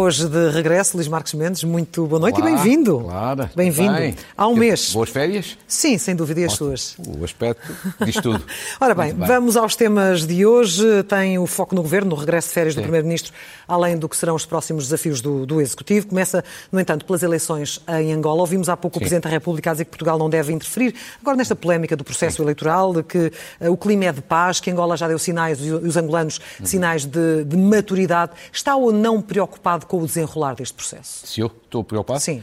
Hoje de regresso, Luís Marcos Mendes, muito boa noite Olá, e bem-vindo. Claro. Bem-vindo. Bem. Há um mês. Boas férias? Sim, sem dúvida, e as suas? O aspecto diz tudo. Ora bem, bem, vamos aos temas de hoje. Tem o foco no governo, no regresso de férias Sim. do Primeiro-Ministro, além do que serão os próximos desafios do, do, Executivo. Começa, no entanto, pelas eleições em Angola. Ouvimos há pouco Sim. o Presidente da República dizer que Portugal não deve interferir. Agora, nesta polémica do processo Sim. eleitoral, de que uh, o clima é de paz, que Angola já deu sinais, e os angolanos, uhum. sinais de, de maturidade. Está ou não preocupado com o desenrolar deste processo? Se eu estou preocupado? Sim.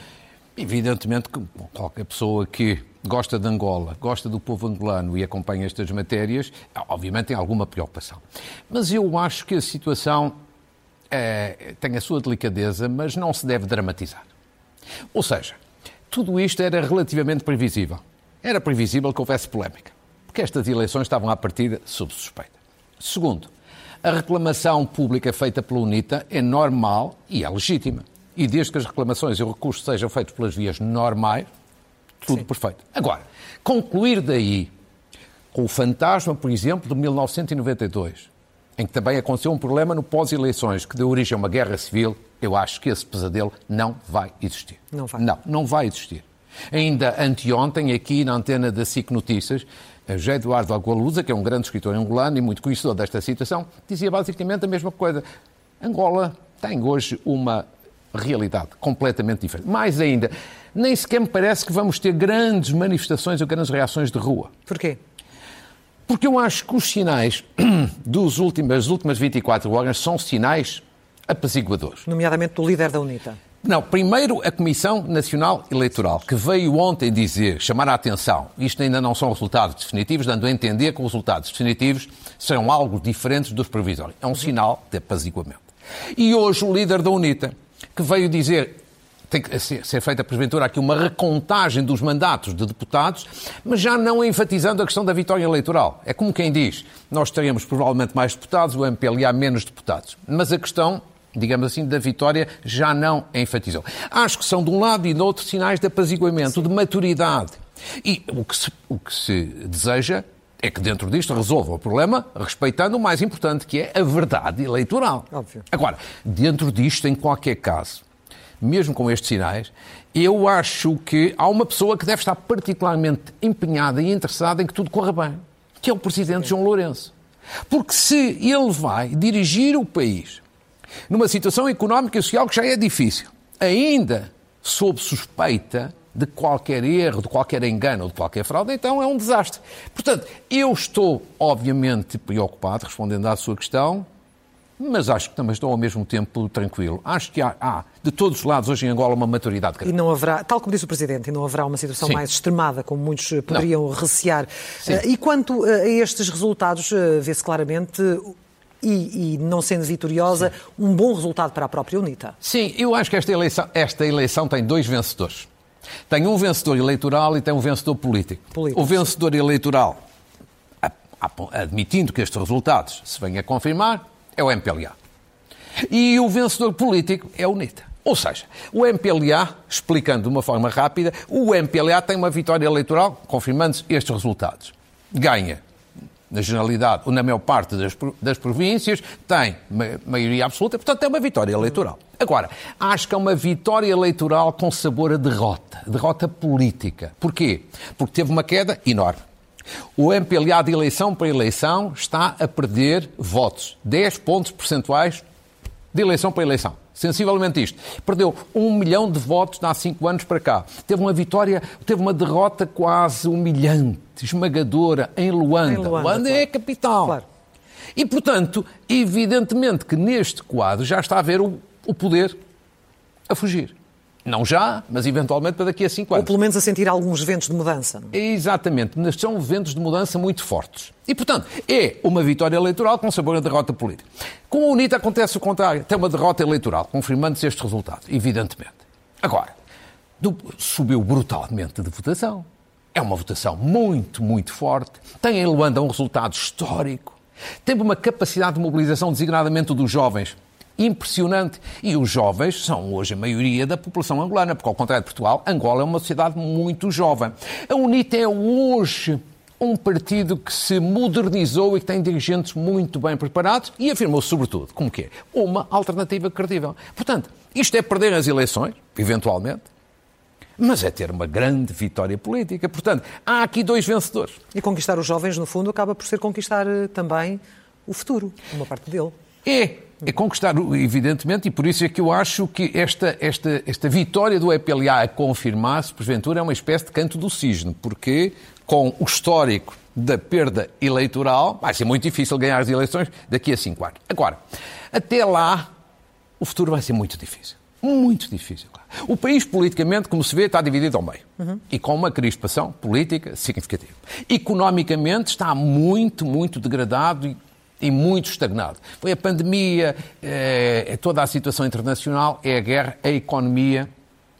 Evidentemente que qualquer pessoa que gosta de Angola, gosta do povo angolano e acompanha estas matérias, obviamente tem alguma preocupação. Mas eu acho que a situação é, tem a sua delicadeza, mas não se deve dramatizar. Ou seja, tudo isto era relativamente previsível. Era previsível que houvesse polémica, porque estas eleições estavam à partida sob suspeita. Segundo, a reclamação pública feita pela UNITA é normal e é legítima. E desde que as reclamações e o recurso sejam feitos pelas vias normais, tudo Sim. perfeito. Agora, concluir daí com o fantasma, por exemplo, de 1992, em que também aconteceu um problema no pós-eleições que deu origem a uma guerra civil, eu acho que esse pesadelo não vai existir. Não vai. Não, não vai existir. Ainda anteontem, aqui na antena da SIC Notícias, José Eduardo Agualusa, que é um grande escritor angolano e muito conhecedor desta situação, dizia basicamente a mesma coisa. Angola tem hoje uma realidade completamente diferente. Mais ainda, nem sequer me parece que vamos ter grandes manifestações ou grandes reações de rua. Porquê? Porque eu acho que os sinais dos últimos, das últimas 24 horas são sinais apaziguadores. Nomeadamente do líder da UNITA. Não, primeiro a Comissão Nacional Eleitoral, que veio ontem dizer, chamar a atenção, isto ainda não são resultados definitivos, dando a entender que os resultados definitivos serão algo diferentes dos provisórios. É um sinal de apaziguamento. E hoje o líder da UNITA, que veio dizer tem que ser feita, porventura, aqui uma recontagem dos mandatos de deputados, mas já não enfatizando a questão da vitória eleitoral. É como quem diz, nós teremos provavelmente mais deputados, o MPLA menos deputados. Mas a questão digamos assim, da vitória, já não enfatizou. Acho que são, de um lado e do outro, sinais de apaziguamento, de maturidade. E o que se, o que se deseja é que dentro disto resolva o problema respeitando o mais importante, que é a verdade eleitoral. Óbvio. Agora, dentro disto, em qualquer caso, mesmo com estes sinais, eu acho que há uma pessoa que deve estar particularmente empenhada e interessada em que tudo corra bem, que é o Presidente João Lourenço. Porque se ele vai dirigir o país numa situação económica e social que já é difícil, ainda sob suspeita de qualquer erro, de qualquer engano ou de qualquer fraude, então é um desastre. Portanto, eu estou, obviamente, preocupado, respondendo à sua questão, mas acho que também estou ao mesmo tempo tranquilo. Acho que há, há, de todos os lados hoje em Angola uma maturidade. E não haverá, tal como disse o Presidente, e não haverá uma situação Sim. mais extremada, como muitos poderiam não. recear. Sim. Eh, e quanto eh, a estes resultados, eh, vê-se claramente e, e, não sendo vitoriosa, Sim. um bom resultado para a própria UNITA. Sim, eu acho que esta eleição, esta eleição tem dois vencedores. Tem um vencedor eleitoral e tem um vencedor político. político o vencedor sim. eleitoral, admitindo que estes resultados se venham a confirmar, é o MPLA. E o vencedor político é a UNITA. Ou seja, o MPLA, explicando de uma forma rápida, o MPLA tem uma vitória eleitoral, confirmando-se estes resultados. Ganha na generalidade, ou na maior parte das, das províncias, tem maioria absoluta, portanto é uma vitória eleitoral. Agora, acho que é uma vitória eleitoral com sabor a derrota, derrota política. Porquê? Porque teve uma queda enorme. O MPLA de eleição para eleição está a perder votos, 10 pontos percentuais de eleição para eleição. Sensivelmente isto. Perdeu um milhão de votos há cinco anos para cá. Teve uma vitória, teve uma derrota quase humilhante, esmagadora em Luanda. Em Luanda, Luanda claro. é a capital. Claro. E, portanto, evidentemente que neste quadro já está a ver o, o poder a fugir. Não já, mas eventualmente para daqui a cinco anos. Ou pelo menos a sentir alguns ventos de mudança. É? Exatamente, mas são ventos de mudança muito fortes. E, portanto, é uma vitória eleitoral com sabor a derrota política. Com a UNITA acontece o contrário. Tem uma derrota eleitoral, confirmando-se estes resultados, evidentemente. Agora, subiu brutalmente de votação. É uma votação muito, muito forte. Tem em Luanda um resultado histórico. Teve uma capacidade de mobilização, designadamente dos jovens, impressionante. E os jovens são hoje a maioria da população angolana, porque, ao contrário de Portugal, Angola é uma sociedade muito jovem. A UNITA é hoje um partido que se modernizou e que tem dirigentes muito bem preparados e afirmou, sobretudo, como que é, uma alternativa credível. Portanto, Isto é perder as eleições, eventualmente, mas é ter uma grande vitória política. Portanto, há aqui dois vencedores. E conquistar os jovens, no fundo, acaba por ser conquistar eh, também o futuro, uma parte dele. É, é conquistar, evidentemente, e por isso é que eu acho que esta, esta, esta vitória do EPLA a confirmar-se, porventura, é uma espécie de canto do cisne, porque com o histórico da perda eleitoral, vai ser muito difícil ganhar as eleições daqui a cinco anos. Agora, até lá, o futuro vai ser muito difícil. Muito difícil. O país, politicamente, como se vê, está dividido ao meio. Uhum. E com uma crispação política significativa. Economicamente, está muito, muito degradado e e muito estagnado. Foi a pandemia, é, é toda a situação internacional, é a guerra, a economia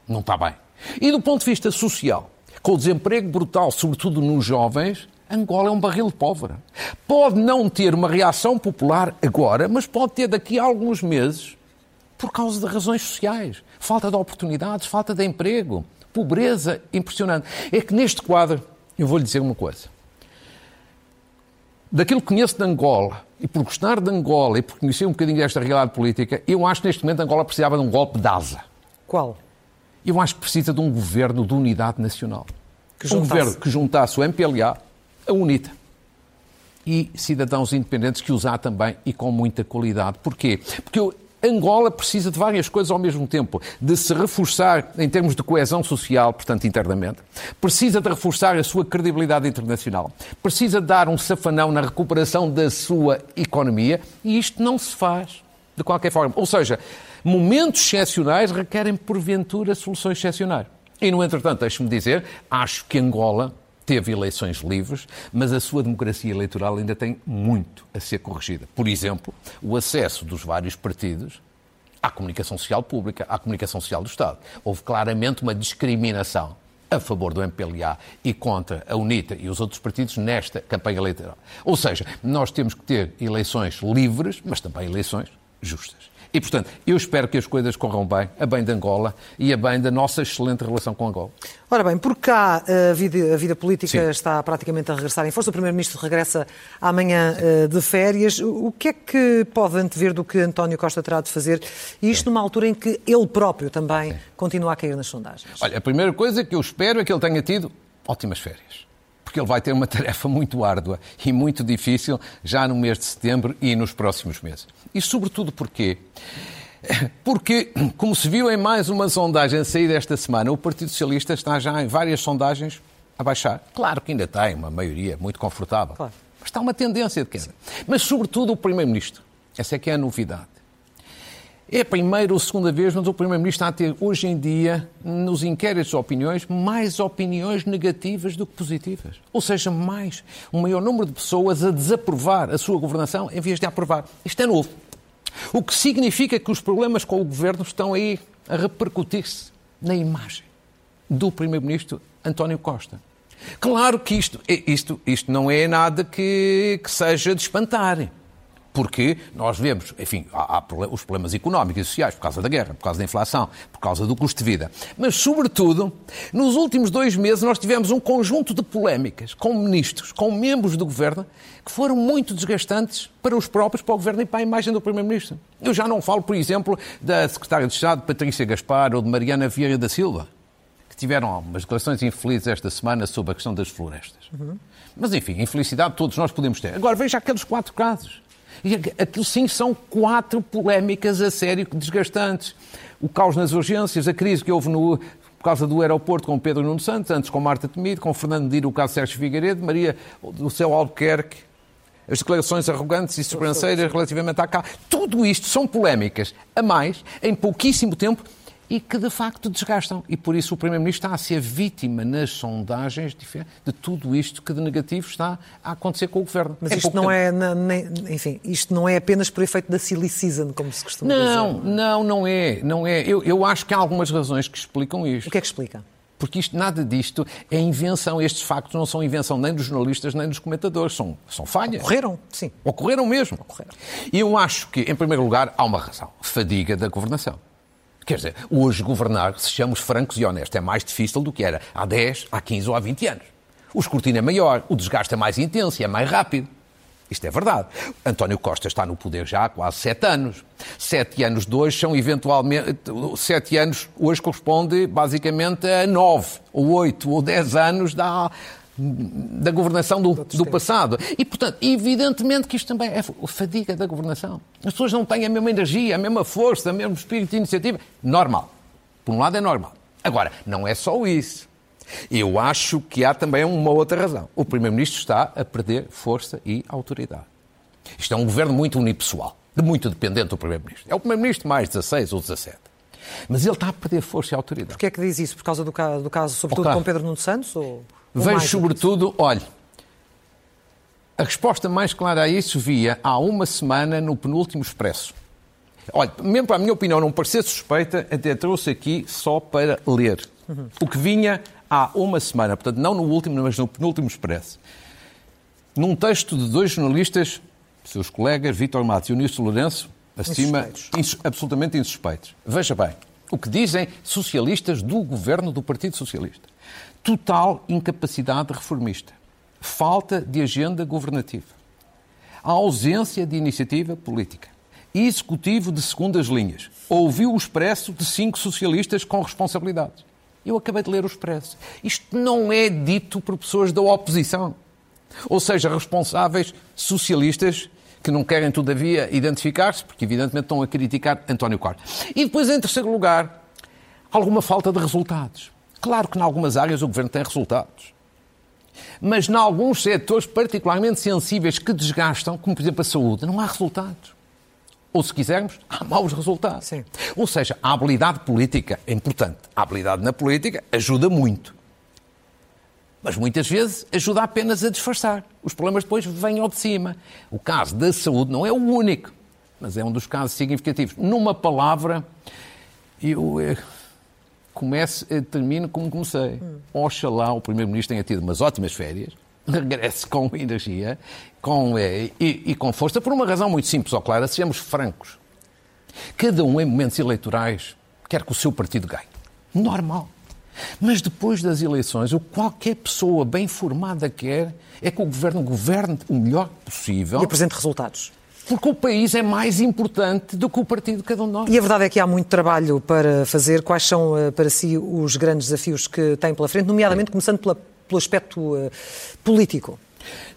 não está bem. E do ponto de vista social, com o desemprego brutal, sobretudo nos jovens, Angola é um barril de pólvora. Pode não ter uma reação popular agora, mas pode ter daqui a alguns meses por causa de razões sociais. Falta de oportunidades, falta de emprego, pobreza impressionante. É que neste quadro, eu vou lhe dizer uma coisa. Daquilo que conheço de Angola, e por gostar de Angola e por conhecer um bocadinho desta realidade política, eu acho que neste momento Angola precisava de um golpe de asa. Qual? Eu acho que precisa de um governo de unidade nacional. Que um governo que juntasse o MPLA, a UNITA e cidadãos independentes que usar também e com muita qualidade. Porquê? Porque eu Angola precisa de várias coisas ao mesmo tempo. De se reforçar em termos de coesão social, portanto, internamente. Precisa de reforçar a sua credibilidade internacional. Precisa de dar um safanão na recuperação da sua economia. E isto não se faz de qualquer forma. Ou seja, momentos excepcionais requerem, porventura, soluções excepcionais. E, no entretanto, deixe-me dizer, acho que Angola teve eleições livres, mas a sua democracia eleitoral ainda tem muito a ser corrigida. Por exemplo, o acesso dos vários partidos à comunicação social pública, à comunicação social do Estado. Houve claramente uma discriminação a favor do MPLA e contra a UNITA e os outros partidos nesta campanha eleitoral. Ou seja, nós temos que ter eleições livres, mas também eleições justas. E, portanto, eu espero que as coisas corram bem, a bem de Angola e a bem da nossa excelente relação com Angola. Ora bem, por cá a vida, a vida política Sim. está praticamente a regressar em força. O Primeiro-Ministro regressa amanhã Sim. Eh, de férias. O que é que pode antever do que António Costa terá de fazer? E isto Sim. numa altura em que ele próprio também continua a cair nas sondagens. Olha, a primeira coisa que eu espero é que ele tenha tido ótimas férias porque ele vai ter uma tarefa muito árdua e muito difícil já no mês de setembro e nos próximos meses. E sobretudo porquê? Porque, como se viu em mais uma sondagem a sair desta semana, o Partido Socialista está já em várias sondagens a baixar. Claro que ainda tem uma maioria muito confortável, claro. mas está uma tendência de queda. Mas, sobretudo, o Primeiro-Ministro. Essa é que é a novidade. É a primeira ou segunda vez, mas o Primeiro-Ministro está a ter, hoje em dia, nos inquéritos de opiniões, mais opiniões negativas do que positivas. Ou seja, mais, um maior número de pessoas a desaprovar a sua governação em vez de aprovar. Isto é novo. O que significa que os problemas com o governo estão aí a repercutir-se na imagem do Primeiro-Ministro António Costa. Claro que isto, isto, isto não é nada que, que seja de espantar porque nós vemos, enfim, há, há, os problemas económicos e sociais por causa da guerra, por causa da inflação, por causa do custo de vida. Mas, sobretudo, nos últimos dois meses nós tivemos um conjunto de polémicas com ministros, com membros do governo, que foram muito desgastantes para os próprios, para o governo e para a imagem do primeiro-ministro. Eu já não falo, por exemplo, da secretária de Estado Patrícia Gaspar ou de Mariana Vieira da Silva, que tiveram algumas declarações infelizes esta semana sobre a questão das florestas. Uhum. Mas, enfim, infelicidade todos nós podemos ter. Agora, veja aqueles quatro casos. E aquilo sim são quatro polémicas a sério desgastantes. O caos nas urgências, a crise que houve no, por causa do aeroporto com Pedro Nuno Santos, antes com Marta Temido, com Fernando Medina, o caso Sérgio Figueiredo, Maria do Céu Albuquerque, as declarações arrogantes e sobranceiras relativamente à cá. Tudo isto são polémicas a mais, em pouquíssimo tempo, e que de facto desgastam. E por isso o Primeiro-Ministro está a ser vítima nas sondagens de tudo isto que de negativo está a acontecer com o Governo. Mas isto não é, enfim, isto não é apenas por efeito da silly season, como se costuma não, dizer. Não, não, não é. Não é. Eu, eu acho que há algumas razões que explicam isto. O que é que explica? Porque isto, nada disto é invenção. Estes factos não são invenção nem dos jornalistas nem dos comentadores. São, são falhas. Ocorreram, sim. Ocorreram mesmo. Ocorreram. E eu acho que, em primeiro lugar, há uma razão. Fadiga da governação. Quer dizer, hoje governar, se chamamos francos e honestos, é mais difícil do que era há 10, há 15 ou há 20 anos. O escrutínio é maior, o desgaste é mais intenso e é mais rápido. Isto é verdade. António Costa está no poder já há quase sete anos. Sete anos de hoje são eventualmente. Sete anos hoje corresponde basicamente a nove, ou oito, ou dez anos da, da governação do, do, passado. E, portanto, evidentemente que isto também é fadiga da governação. As pessoas não têm a mesma energia, a mesma força, o mesmo espírito de iniciativa. Normal. Por um lado é normal. Agora, não é só isso. Eu acho que há também uma outra razão. O Primeiro-Ministro está a perder força e autoridade. Isto é um governo muito unipessoal, muito dependente do Primeiro-Ministro. É o Primeiro-Ministro mais 16 ou 17. Mas ele está a perder força e autoridade. Porquê é que diz isso? Por causa do caso, do caso sobretudo, com Pedro Nuno Santos? Ou, ou Vejo, sobretudo, olhe, a resposta mais clara a isso via há uma semana no penúltimo expresso. Olha, mesmo para a minha opinião não parecer suspeita, até trouxe aqui só para ler. Uhum. O que vinha há uma semana, portanto, não no último, mas no penúltimo expresso, num texto de dois jornalistas, seus colegas, Vítor Matos e Unício Lourenço, acima, ins, absolutamente insuspeitos. Veja bem, o que dizem socialistas do governo do Partido Socialista. Total incapacidade reformista, falta de agenda governativa, a ausência de iniciativa política, executivo de segundas linhas, ouviu o expresso de cinco socialistas com responsabilidades. Eu acabei de ler o Expresso. Isto não é dito por pessoas da oposição. Ou seja, responsáveis socialistas que não querem, todavia, identificar-se, porque evidentemente estão a criticar António Costa. E depois, em terceiro lugar, alguma falta de resultados. Claro que, em algumas áreas, o governo tem resultados. Mas, em alguns setores particularmente sensíveis que desgastam, como por exemplo a saúde, não há resultados ou se quisermos, há maus resultados. Sim. Ou seja, a habilidade política é importante. A habilidade na política ajuda muito. Mas muitas vezes ajuda apenas a disfarçar. Os problemas depois vêm ao de cima. O caso da saúde não é o único, mas é um dos casos significativos. Numa palavra, eu eh, começo, eh, termino como comecei. Hum. Oxalá o Primeiro-Ministro tenha tido umas ótimas férias regresse com energia com, e, e, com força, por uma razão muito simples ou clara, sejamos francos. Cada um, em momentos eleitorais, quer que o seu partido ganhe. Normal. Mas depois das eleições, o que qualquer pessoa bem formada quer é que o governo governe o melhor possível. E apresente resultados. Porque o país é mais importante do que o partido de cada um de nós. E a verdade é que há muito trabalho para fazer. Quais são, eh, para si, os grandes desafios que tem pela frente, nomeadamente começando pela pelo aspecto uh, político?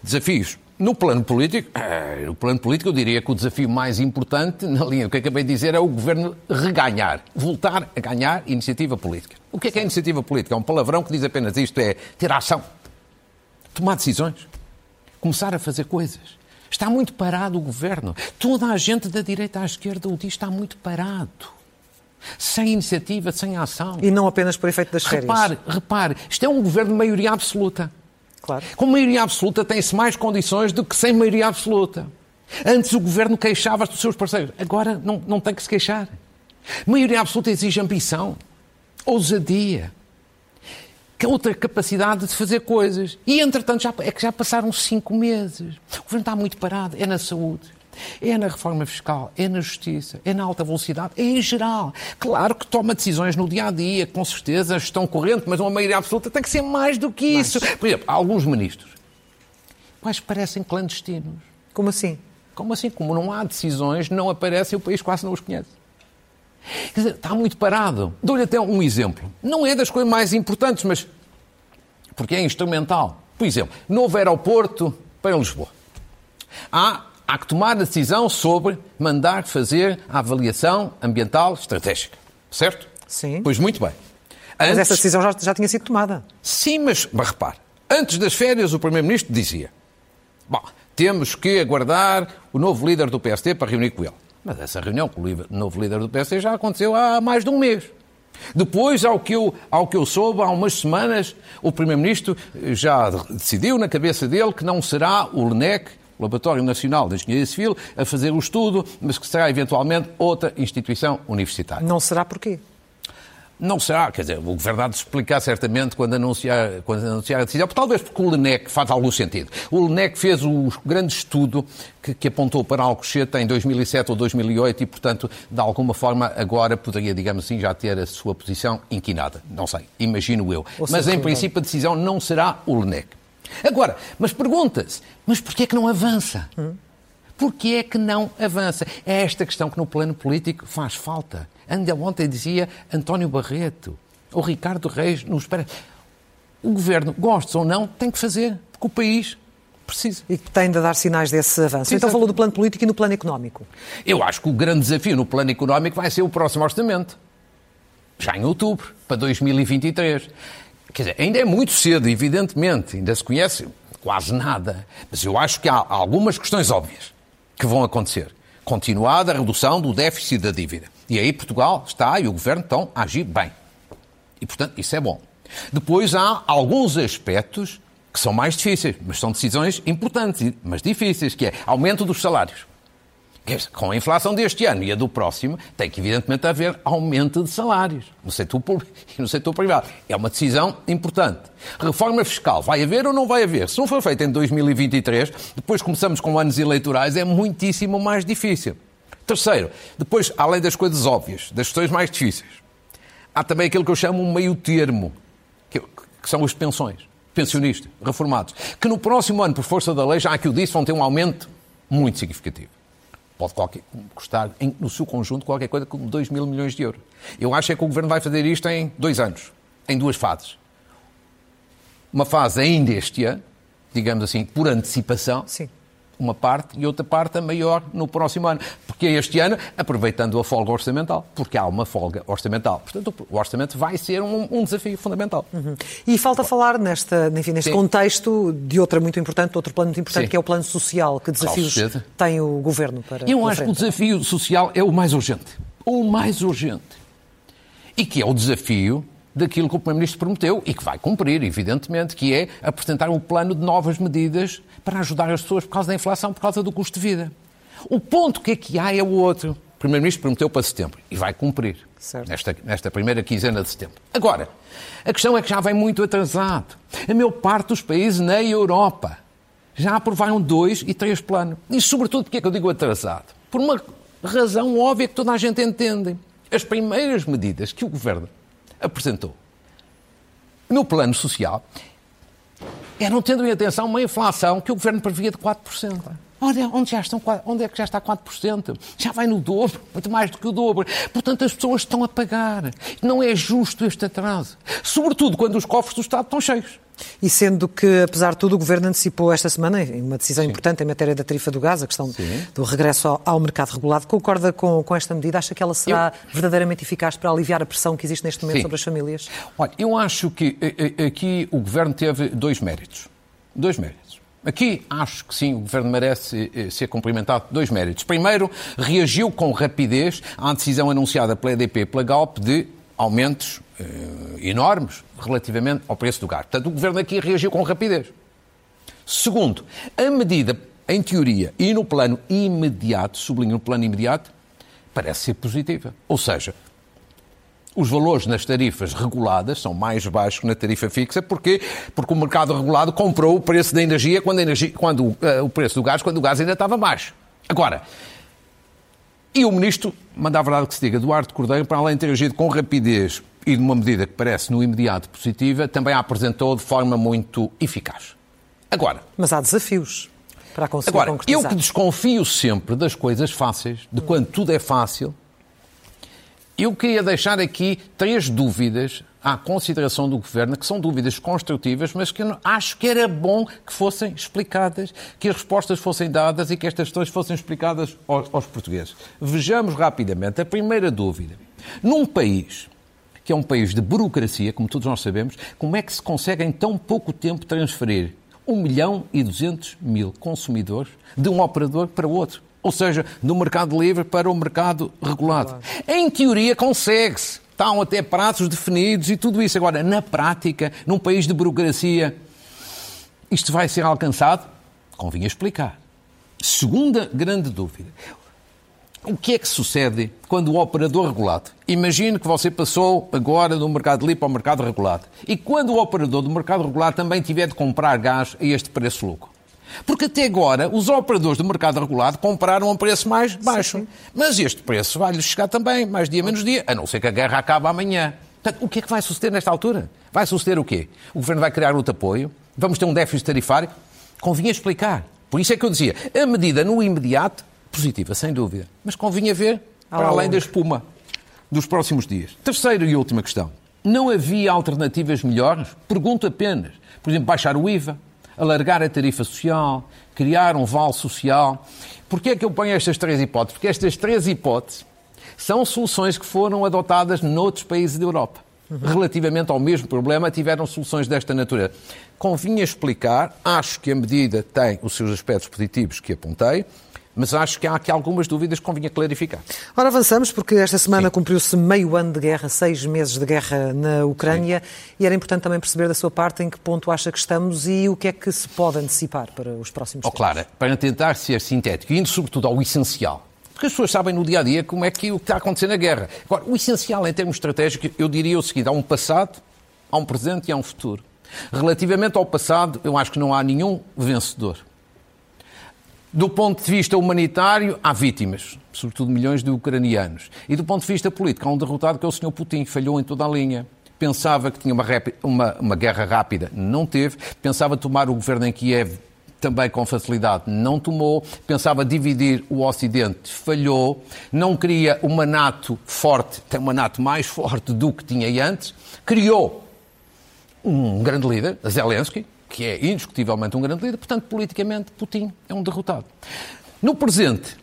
Desafios. No plano político, uh, no plano político, eu diria que o desafio mais importante, na linha do que acabei de dizer, é o governo reganhar, voltar a ganhar iniciativa política. O que é que é iniciativa política? É um palavrão que diz apenas isto: é ter ação, tomar decisões, começar a fazer coisas. Está muito parado o governo. Toda a gente da direita à esquerda o diz: está muito parado sem iniciativa, sem ação. E não apenas por efeito das férias. Repare, repare, isto é um governo de maioria absoluta. Claro. Com maioria absoluta tem-se mais condições do que sem maioria absoluta. Antes o governo queixava-se dos seus parceiros, agora não, não tem que se queixar. Maioria absoluta exige ambição, ousadia, que é outra capacidade de fazer coisas. E entretanto já, é que já passaram cinco meses. O governo está muito parado, é na saúde é na reforma fiscal, é na justiça, é na alta velocidade, é em geral. Claro que toma decisões no dia a dia, com certeza, estão corrente, mas uma maioria absoluta tem que ser mais do que isso. Mas... Por exemplo, alguns ministros, quais parecem clandestinos. Como assim? Como assim? Como não há decisões, não aparecem, o país quase não os conhece. Quer dizer, está muito parado. Dou-lhe até um exemplo. Não é das coisas mais importantes, mas porque é instrumental. Por exemplo, novo aeroporto para Lisboa. Há há que tomar a decisão sobre mandar fazer a avaliação ambiental estratégica. Certo? Sim. Pois muito bem. Antes... Mas essa decisão já, já tinha sido tomada. Sim, mas, mas repare, antes das férias o Primeiro-Ministro dizia bom, temos que aguardar o novo líder do PST para reunir com ele. Mas essa reunião com o novo líder do PST já aconteceu há mais de um mês. Depois, ao que, eu, ao que eu soube, há umas semanas, o Primeiro-Ministro já decidiu na cabeça dele que não será o LNEC Laboratório Nacional de Engenharia Civil, a fazer o estudo, mas que será eventualmente outra instituição universitária. Não será porquê? Não será, quer dizer, o Governo há de explicar certamente quando anunciar, quando anunciar a decisão, talvez porque o LENEC faz algum sentido. O LENEC fez o grande estudo que, que apontou para Alcochete em 2007 ou 2008 e, portanto, de alguma forma agora poderia, digamos assim, já ter a sua posição inquinada. Não sei, imagino eu. Ou Mas, em princípio, a decisão não será o LENEC. Agora, mas pergunta-se, mas porquê é que não avança? Hum. Porquê é que não avança? É esta questão que no plano político faz falta. Ainda ontem dizia António Barreto, ou Ricardo Reis, não espera. O governo, gostes ou não, tem que fazer, porque o país precisa. E que tem de dar sinais desse avanço. Então falou do plano político e no plano económico. Eu acho que o grande desafio no plano económico vai ser o próximo orçamento. Já em outubro, para 2023. Quer dizer, ainda é muito cedo, evidentemente, ainda se conhece quase nada. Mas eu acho que há algumas questões óbvias que vão acontecer. Continuada a redução do déficit da dívida. E aí Portugal está e o Governo estão a agir bem. E, portanto, isso é bom. Depois há alguns aspectos que são mais difíceis, mas são decisões importantes, mas difíceis, que é aumento dos salários. Com a inflação deste ano e a do próximo, tem que evidentemente haver aumento de salários no setor público e no setor privado. É uma decisão importante. Reforma fiscal, vai haver ou não vai haver? Se não for feita em 2023, depois começamos com anos eleitorais, é muitíssimo mais difícil. Terceiro, depois, além das coisas óbvias, das questões mais difíceis, há também aquilo que eu chamo um meio termo, que, são as pensões, pensionistas, reformados, que no próximo ano, por força da lei, já que o disse, vão ter um aumento muito significativo pode qualquer, custar, em, no seu conjunto, qualquer coisa como 2 mil milhões de euros. Eu acho é que o Governo vai fazer isto em dois anos, em duas fases. Uma fase ainda este ano, digamos assim, por antecipação. Sim uma parte e outra parte a maior no próximo ano. Porque este ano, aproveitando a folga orçamental, porque há uma folga orçamental. Portanto, o orçamento vai ser um, um desafio fundamental. Uhum. E falta falar nesta, enfim, neste Sim. contexto de outra muito importante, outro plano muito importante, Sim. que é o plano social. Que desafios tem o Governo para Eu acho frente? que o desafio social é o mais urgente. O mais urgente. E que é o desafio daquilo que o Primeiro-Ministro prometeu e que vai cumprir, evidentemente, que é apresentar um plano de novas medidas para ajudar as pessoas por causa da inflação, por causa do custo de vida. O ponto que aqui há é o outro. O Primeiro-Ministro prometeu para setembro e vai cumprir nesta, nesta primeira quinzena de setembro. Agora, a questão é que já vem muito atrasado. A maior parte dos países na Europa já aprovaram dois e três planos. E, sobretudo, porque é que eu digo atrasado? Por uma razão óbvia que toda a gente entende. As primeiras medidas que o Governo apresentou no plano social é tendo em atenção uma inflação que o Governo previa de 4%. Olha, onde, já estão, onde é que já está 4%? Já vai no dobro, muito mais do que o dobro. Portanto, as pessoas estão a pagar. Não é justo este atraso. Sobretudo quando os cofres do Estado estão cheios. E sendo que, apesar de tudo, o Governo antecipou esta semana uma decisão Sim. importante em matéria da tarifa do gás, a questão Sim. do regresso ao, ao, mercado regulado, concorda com, com, esta medida? Acha que ela será eu... verdadeiramente eficaz para aliviar a pressão que existe neste momento Sim. sobre as famílias? Olha, eu acho que eh, eh, aqui o Governo teve dois méritos. Dois méritos. Aqui acho que sim, o Governo merece eh, ser cumprimentado dois méritos. Primeiro, reagiu com rapidez à decisão anunciada pela EDP pela Galp de aumentos eh, enormes relativamente ao preço do gás. Portanto, o Governo aqui reagiu com rapidez. Segundo, a medida, em teoria e no plano imediato, sublinho no plano imediato, parece ser positiva. Ou seja, os valores nas tarifas reguladas são mais baixos que na tarifa fixa. Porquê? Porque o mercado regulado comprou o preço da energia quando, energia, quando uh, o preço do gás, quando o gás ainda estava baixo. Agora, e o ministro, manda a verdade que se diga, Eduardo Cordeiro, para além de ter agido com rapidez e de uma medida que parece no imediato positiva, também a apresentou de forma muito eficaz. Agora. Mas há desafios para conseguir Agora, concretizar. eu que desconfio sempre das coisas fáceis, de quando tudo é fácil, eu queria deixar aqui três dúvidas à consideração do Governo, que são dúvidas construtivas, mas que acho que era bom que fossem explicadas, que as respostas fossem dadas e que estas questões fossem explicadas aos, aos portugueses. Vejamos rapidamente a primeira dúvida. Num país que é um país de burocracia, como todos nós sabemos, como é que se consegue em tão pouco tempo transferir 1 milhão e 200 mil consumidores de um operador para outro? Ou seja, do mercado livre para o mercado regulado. Em teoria, consegue-se. Estão até prazos definidos e tudo isso. Agora, na prática, num país de burocracia, isto vai ser alcançado? Convinha explicar. Segunda grande dúvida. O que é que sucede quando o operador regulado, imagine que você passou agora do mercado livre para o mercado regulado, e quando o operador do mercado regulado também tiver de comprar gás a este preço lucro? Porque até agora os operadores do mercado regulado compraram a um preço mais baixo. Sim. Mas este preço vai-lhes chegar também, mais dia menos dia, a não ser que a guerra acabe amanhã. Portanto, o que é que vai suceder nesta altura? Vai suceder o quê? O Governo vai criar outro apoio? Vamos ter um déficit tarifário? Convinha explicar. Por isso é que eu dizia, a medida no imediato, positiva, sem dúvida. Mas convinha ver para além da espuma dos próximos dias. Terceira e última questão. Não havia alternativas melhores? Pergunto apenas. Por exemplo, baixar o IVA, alargar a tarifa social, criar um vale social. Porquê é que eu ponho estas três hipóteses? Porque estas três hipóteses são soluções que foram adotadas noutros países da Europa. Relativamente ao mesmo problema, tiveram soluções desta natureza. Convinha explicar, acho que a medida tem os seus aspectos positivos que apontei, mas acho que há aqui algumas dúvidas que convinha clarificar. Ora, avançamos, porque esta semana cumpriu-se meio ano de guerra, seis meses de guerra na Ucrânia, Sim. e era importante também perceber da sua parte em que ponto acha que estamos e o que é que se pode antecipar para os próximos oh, Clara, para tentar ser sintético, indo sobretudo ao essencial, porque as pessoas sabem no dia a dia como é que o que está acontecendo na guerra. Agora, o essencial em termos estratégicos, eu diria o seguinte: há um passado, há um presente e há um futuro. Relativamente ao passado, eu acho que não há nenhum vencedor. Do ponto de vista humanitário, há vítimas, sobretudo milhões de ucranianos. E do ponto de vista político, há um derrotado que é o Sr. Putin, falhou em toda a linha. Pensava que tinha uma, uma, uma guerra rápida, não teve. Pensava tomar o governo em Kiev também com facilidade não tomou, pensava dividir o Ocidente, falhou, não queria uma NATO forte, tem uma NATO mais forte do que tinha antes, criou um grande líder, Zelensky, que é indiscutivelmente um grande líder, portanto, politicamente, Putin é um derrotado. No presente,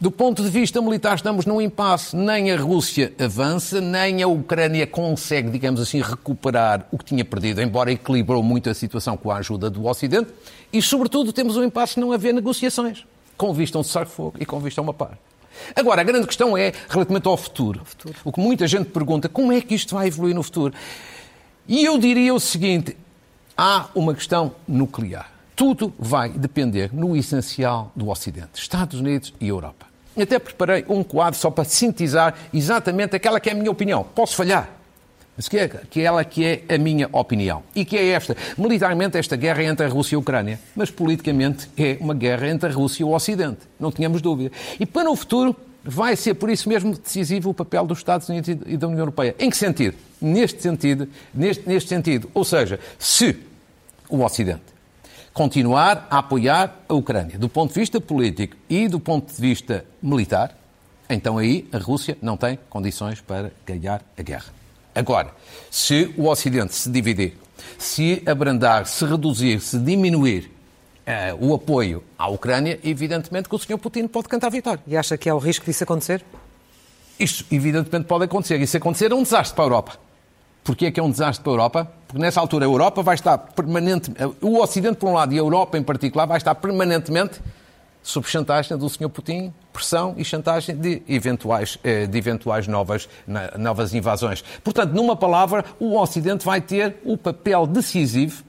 do ponto de vista militar, estamos num impasse. Nem a Rússia avança, nem a Ucrânia consegue, digamos assim, recuperar o que tinha perdido, embora equilibrou muito a situação com a ajuda do Ocidente. E, sobretudo, temos um impasse não haver negociações, com vista a um cessar-fogo e com vista a uma paz. Agora, a grande questão é relativamente ao futuro. futuro. O que muita gente pergunta, como é que isto vai evoluir no futuro? E eu diria o seguinte, há uma questão nuclear. Tudo vai depender, no essencial, do Ocidente, Estados Unidos e Europa. Até preparei um quadro só para sintetizar exatamente aquela que é a minha opinião. Posso falhar, mas que é, que é ela que é a minha opinião. E que é esta. Militarmente, esta guerra é entre a Rússia e a Ucrânia, mas politicamente é uma guerra entre a Rússia e o Ocidente. Não tínhamos dúvida. E para o futuro, vai ser por isso mesmo decisivo o papel dos Estados Unidos e da União Europeia. Em que sentido? Neste sentido, neste, neste sentido. Ou seja, se o Ocidente continuar a apoiar a Ucrânia, do ponto de vista político e do ponto de vista militar, então aí a Rússia não tem condições para ganhar a guerra. Agora, se o Ocidente se dividir, se abrandar, se reduzir, se diminuir uh, o apoio à Ucrânia, evidentemente que o Sr. Putin pode cantar a vitória. E acha que há o risco disso acontecer? Isto, evidentemente, pode acontecer. E se acontecer, é um desastre para a Europa. Porquê é que é um desastre para a Europa? Porque nessa altura a Europa vai estar permanentemente, o Ocidente por um lado e a Europa em particular vai estar permanentemente sob chantagem do Sr. Putin, pressão e chantagem de eventuais, eh, de eventuais novas, novas invasões. Portanto, numa palavra, o Ocidente vai ter o papel decisivo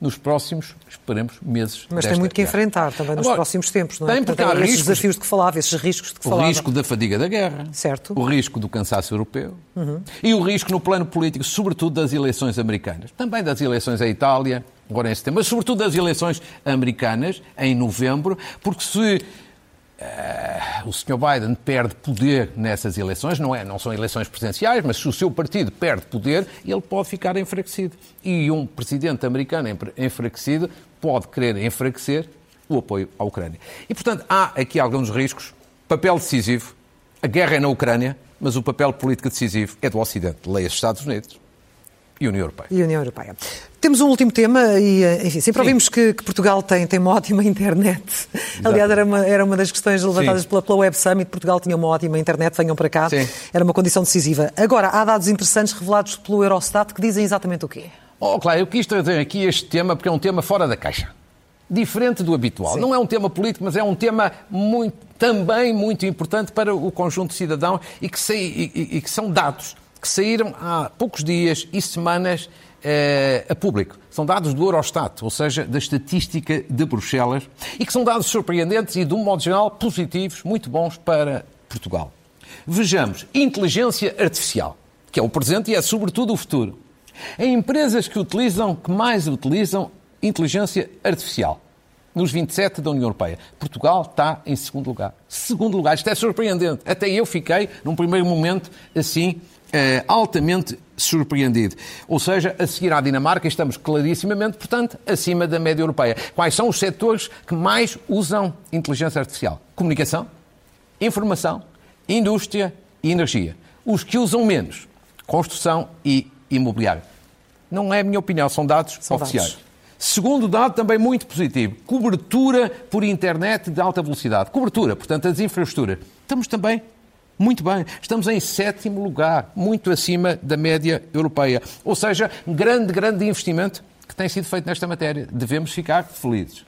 nos próximos, esperemos, meses. Mas tem muito que guerra. enfrentar também nos Agora, próximos tempos, não é? Tem, porque há esses desafios de que falava, esses riscos de que o falava. O risco da fadiga da guerra. Certo. O risco do cansaço europeu. Uhum. E o risco no plano político, sobretudo das eleições americanas. Também das eleições à Itália, agora em setembro, mas sobretudo das eleições americanas, em novembro, porque se Uh, o Sr. Biden perde poder nessas eleições, não, é, não são eleições presidenciais, mas se o seu partido perde poder, ele pode ficar enfraquecido. E um presidente americano enfraquecido pode querer enfraquecer o apoio à Ucrânia. E, portanto, há aqui alguns riscos. Papel decisivo. A guerra é na Ucrânia, mas o papel político decisivo é do Ocidente. Leia os Estados Unidos e União Europeia. E União Europeia. Temos um último tema e, eh, enfim, sempre ouvimos que, que, Portugal tem, tem uma ótima internet. Exato. Aliás, era uma, era uma das questões levantadas pela, pela, Web Summit. Portugal tinha uma ótima internet, venham para cá. Sim. Era uma condição decisiva. Agora, há dados interessantes revelados pelo Eurostat que dizem exatamente o quê? Oh, claro, eu quis trazer aqui este tema porque é um tema fora da caixa. Diferente do habitual. Não é um tema político, mas é um tema muito, também muito importante para o conjunto de cidadãos e que, e, e, e que são dados que saíram há poucos dias e semanas eh, a público. São dados do Eurostat, ou seja, da estatística de Bruxelas, e que são dados surpreendentes e, de um modo geral, positivos, muito bons para Portugal. Vejamos, inteligência artificial, que é o presente e é sobretudo o futuro. Em empresas que utilizam, que mais utilizam inteligência artificial, nos 27 da União Europeia. Portugal está em segundo lugar. Segundo lugar. Isto é surpreendente. Até eu fiquei, num primeiro momento, assim, eh, altamente surpreendido. Ou seja, a seguir à Dinamarca, estamos clarissimamente, portanto, acima da média europeia. Quais são os setores que mais usam inteligência artificial? Comunicação, informação, indústria e energia. Os que usam menos, construção e imobiliário. Não é a minha opinião, são dados são oficiais. Dados. Segundo dado também muito positivo, cobertura por internet de alta velocidade. Cobertura, portanto, as infraestruturas. Estamos também muito bem. Estamos em sétimo lugar, muito acima da média europeia. Ou seja, grande, grande investimento que tem sido feito nesta matéria. Devemos ficar felizes.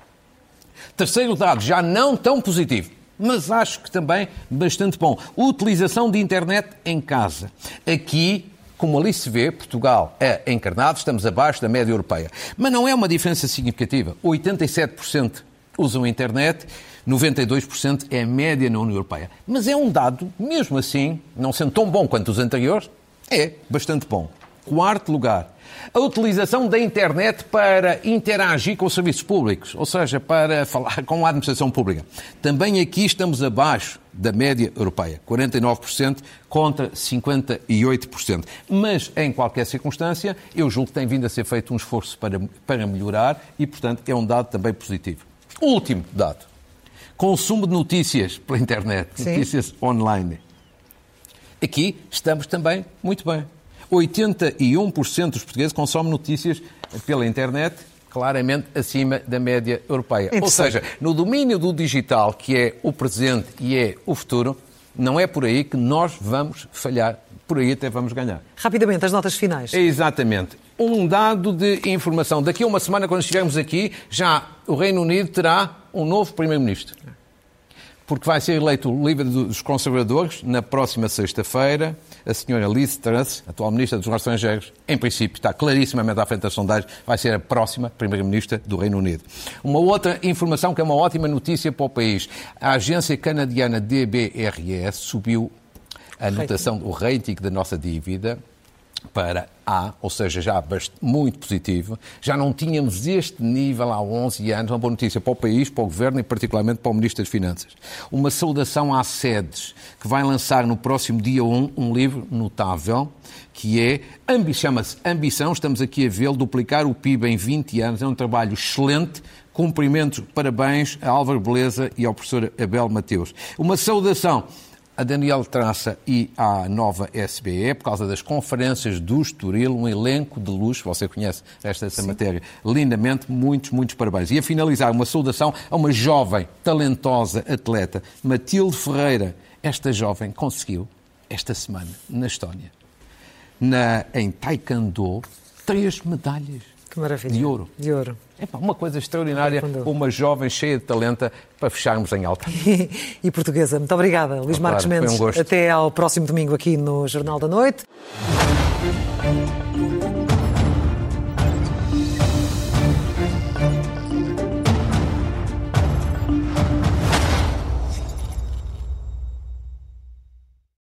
Terceiro dado, já não tão positivo, mas acho que também bastante bom. Utilização de internet em casa. Aqui como ali se vê, Portugal é encarnado, estamos abaixo da média europeia. Mas não é uma diferença significativa. 87% usam a internet, 92% é a média na União Europeia. Mas é um dado, mesmo assim, não sendo tão bom quanto os anteriores, é bastante bom. Quarto lugar, a utilização da internet para interagir com os serviços públicos, ou seja, para falar com a administração pública. Também aqui estamos abaixo da média europeia, 49% contra 58%. Mas, em qualquer circunstância, eu julgo que tem vindo a ser feito um esforço para, para melhorar e, portanto, é um dado também positivo. Último dado. Consumo de notícias pela internet, Sim. notícias online. Aqui estamos também muito bem. 81% dos portugueses consomem notícias pela internet, claramente acima da média europeia. Ou seja, no domínio do digital, que é o presente e é o futuro, não é por aí que nós vamos falhar. Por aí até vamos ganhar. Rapidamente, as notas finais. Exatamente. Um dado de informação. Daqui a uma semana, quando chegarmos aqui, já o Reino Unido terá um novo Primeiro-Ministro porque vai ser eleito líder dos conservadores na próxima sexta-feira. A senhora Liz Truss, atual ministra dos Negócios Estrangeiros, em princípio está clarissimamente à frente das sondagens, vai ser a próxima primeira-ministra do Reino Unido. Uma outra informação que é uma ótima notícia para o país. A agência canadiana DBRS subiu a notação, o rating da nossa dívida para A, ou seja, já muito positivo. Já não tínhamos este nível há 11 anos. Uma boa notícia para o país, para o Governo e particularmente para o Ministro das Finanças. Uma saudação à SEDES, que vai lançar no próximo dia 1 um livro notável, que é, chama-se Ambição, estamos aqui a vê-lo, duplicar o PIB em 20 anos. É um trabalho excelente, cumprimentos, parabéns a Álvaro Beleza e ao professor Abel Mateus. Uma saudação a Daniel Traça e à nova SBE, por causa das conferências do Estoril, um elenco de luxo, você conhece esta, esta matéria lindamente, muitos, muitos parabéns. E a finalizar, uma saudação a uma jovem, talentosa atleta, Matilde Ferreira. Esta jovem conseguiu, esta semana, na Estónia, na, em Taekwondo, três medalhas que maravilha. de ouro. De ouro. É uma coisa extraordinária, uma jovem cheia de talento para fecharmos em alta. e portuguesa. Muito obrigada, Luís Marcos claro, Mendes. Um Até ao próximo domingo aqui no Jornal da Noite.